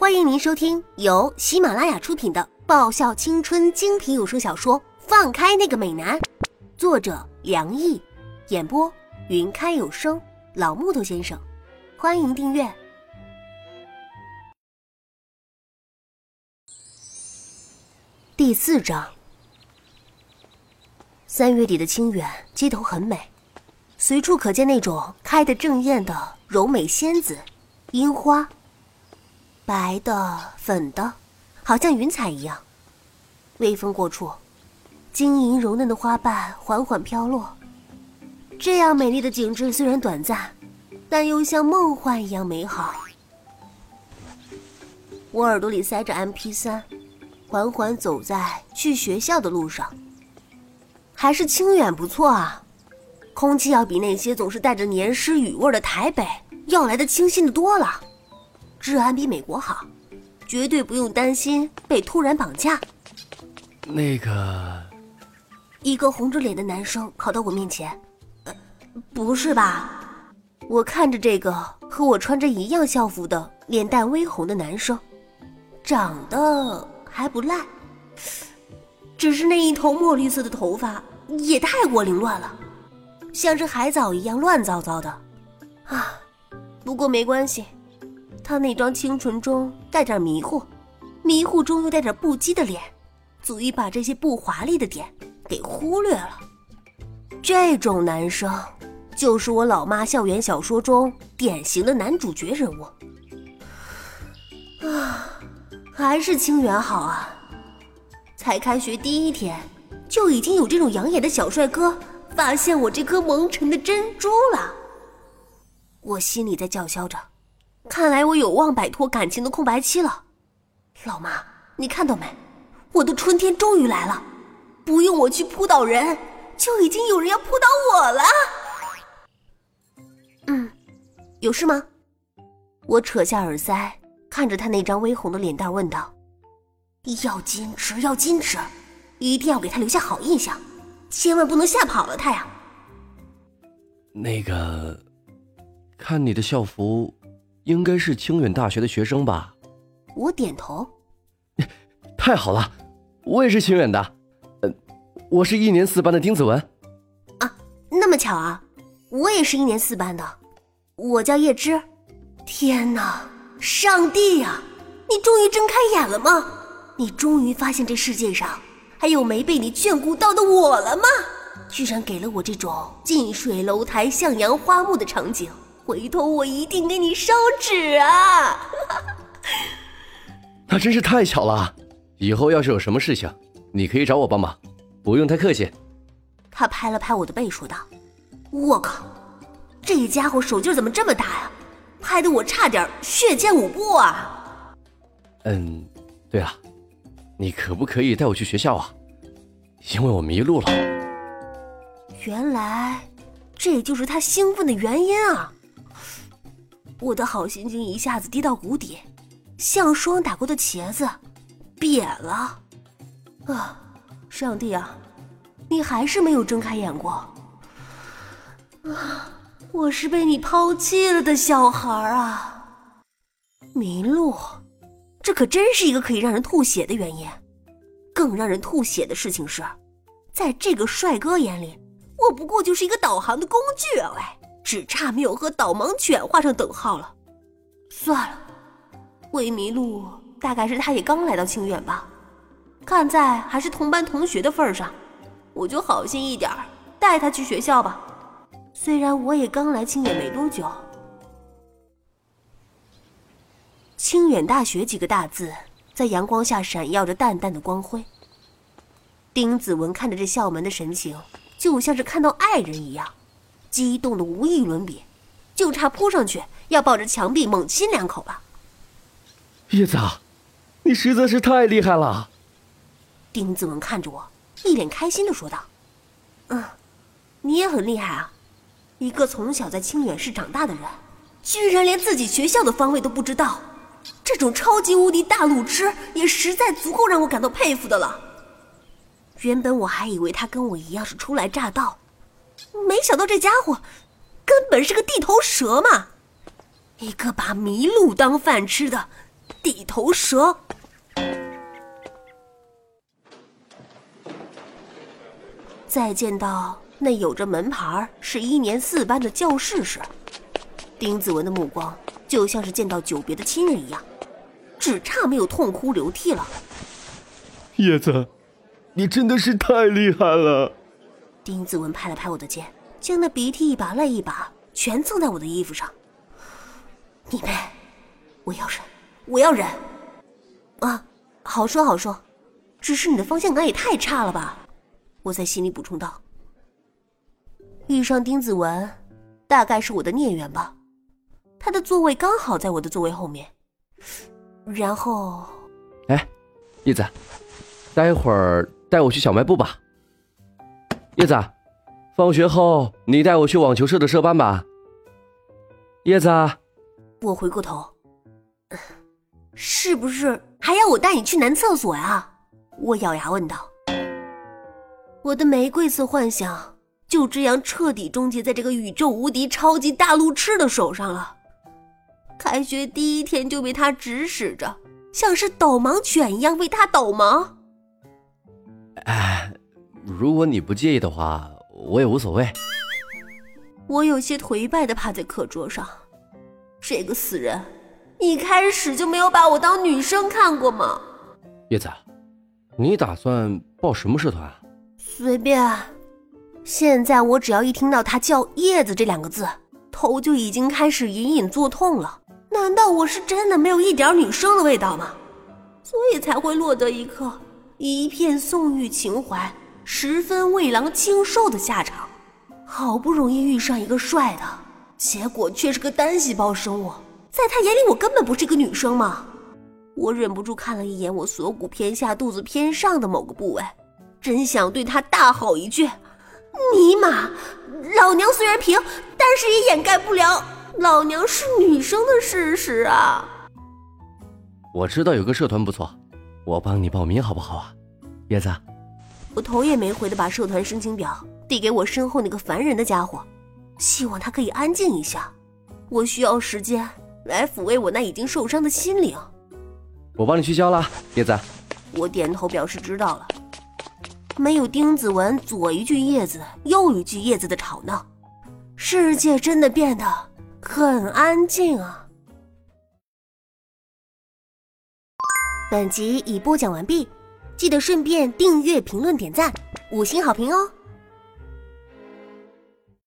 欢迎您收听由喜马拉雅出品的爆笑青春精品有声小说《放开那个美男》，作者梁毅，演播云开有声老木头先生。欢迎订阅第四章。三月底的清远街头很美，随处可见那种开得正艳的柔美仙子、樱花。白的、粉的，好像云彩一样。微风过处，晶莹柔嫩的花瓣缓缓飘落。这样美丽的景致虽然短暂，但又像梦幻一样美好。我耳朵里塞着 MP 三，缓缓走在去学校的路上。还是清远不错啊，空气要比那些总是带着黏湿雨味的台北要来的清新的多了。治安比美国好，绝对不用担心被突然绑架。那个，一个红着脸的男生跑到我面前，呃，不是吧？我看着这个和我穿着一样校服的脸蛋微红的男生，长得还不赖，只是那一头墨绿色的头发也太过凌乱了，像只海藻一样乱糟糟的。啊，不过没关系。他那张清纯中带点迷糊，迷糊中又带点不羁的脸，足以把这些不华丽的点给忽略了。这种男生，就是我老妈校园小说中典型的男主角人物。啊，还是清远好啊！才开学第一天，就已经有这种养眼的小帅哥发现我这颗蒙尘的珍珠了。我心里在叫嚣着。看来我有望摆脱感情的空白期了，老妈，你看到没？我的春天终于来了，不用我去扑倒人，就已经有人要扑倒我了。嗯，有事吗？我扯下耳塞，看着他那张微红的脸蛋问道：“要矜持，要矜持，一定要给他留下好印象，千万不能吓跑了他呀。”那个，看你的校服。应该是清远大学的学生吧？我点头。太好了，我也是清远的。呃，我是一年四班的丁子文。啊，那么巧啊！我也是一年四班的，我叫叶芝。天哪，上帝呀！你终于睁开眼了吗？你终于发现这世界上还有没被你眷顾到的我了吗？居然给了我这种近水楼台向阳花木的场景。回头我一定给你烧纸啊！那真是太巧了，以后要是有什么事情，你可以找我帮忙，不用太客气。他拍了拍我的背，说道：“我靠，这家伙手劲怎么这么大呀？拍得我差点血溅五步啊！”嗯，对了，你可不可以带我去学校啊？因为我迷路了。原来，这就是他兴奋的原因啊！我的好心情一下子低到谷底，像霜打过的茄子，瘪了。啊，上帝啊，你还是没有睁开眼过。啊，我是被你抛弃了的小孩啊！迷路，这可真是一个可以让人吐血的原因。更让人吐血的事情是，在这个帅哥眼里，我不过就是一个导航的工具啊！喂。只差没有和导盲犬画上等号了。算了，会迷路大概是他也刚来到清远吧。看在还是同班同学的份上，我就好心一点带他去学校吧。虽然我也刚来清远没多久。清远大学几个大字在阳光下闪耀着淡淡的光辉。丁子文看着这校门的神情，就像是看到爱人一样。激动的无与伦比，就差扑上去要抱着墙壁猛亲两口了。叶子，你实在是太厉害了。丁子文看着我，一脸开心的说道：“嗯，你也很厉害啊，一个从小在清远市长大的人，居然连自己学校的方位都不知道，这种超级无敌大路痴也实在足够让我感到佩服的了。原本我还以为他跟我一样是初来乍到。”没想到这家伙根本是个地头蛇嘛！一个把麋鹿当饭吃的地头蛇。再见到那有着门牌是一年四班的教室时，丁子文的目光就像是见到久别的亲人一样，只差没有痛哭流涕了。叶子，你真的是太厉害了！丁子文拍了拍我的肩，将那鼻涕一把泪一把全蹭在我的衣服上。你妹，我要忍，我要忍。啊，好说好说，只是你的方向感也太差了吧。我在心里补充道：“遇上丁子文，大概是我的孽缘吧。他的座位刚好在我的座位后面。然后，哎，叶子，待会儿带我去小卖部吧。叶子，放学后你带我去网球社的社班吧。叶子，我回过头，是不是还要我带你去男厕所呀？我咬牙问道。我的玫瑰色幻想就这样彻底终结在这个宇宙无敌超级大路痴的手上了。开学第一天就被他指使着，像是导盲犬一样为他导盲。哎，如果你不介意的话，我也无所谓。我有些颓败的趴在课桌上。这个死人，一开始就没有把我当女生看过吗？叶子，你打算报什么社团？随便，现在我只要一听到他叫“叶子”这两个字，头就已经开始隐隐作痛了。难道我是真的没有一点女生的味道吗？所以才会落得一个一片宋玉情怀，十分未郎轻瘦的下场。好不容易遇上一个帅的，结果却是个单细胞生物，在他眼里我根本不是个女生嘛。我忍不住看了一眼我锁骨偏下、肚子偏上的某个部位。真想对他大吼一句：“尼玛！老娘虽然平，但是也掩盖不了老娘是女生的事实啊！”我知道有个社团不错，我帮你报名好不好啊，叶子？我头也没回的把社团申请表递给我身后那个烦人的家伙，希望他可以安静一下。我需要时间来抚慰我那已经受伤的心灵。我帮你取消了，叶子。我点头表示知道了。没有丁子文左一句叶子右一句叶子的吵闹，世界真的变得很安静啊！本集已播讲完毕，记得顺便订阅、评论、点赞、五星好评哦！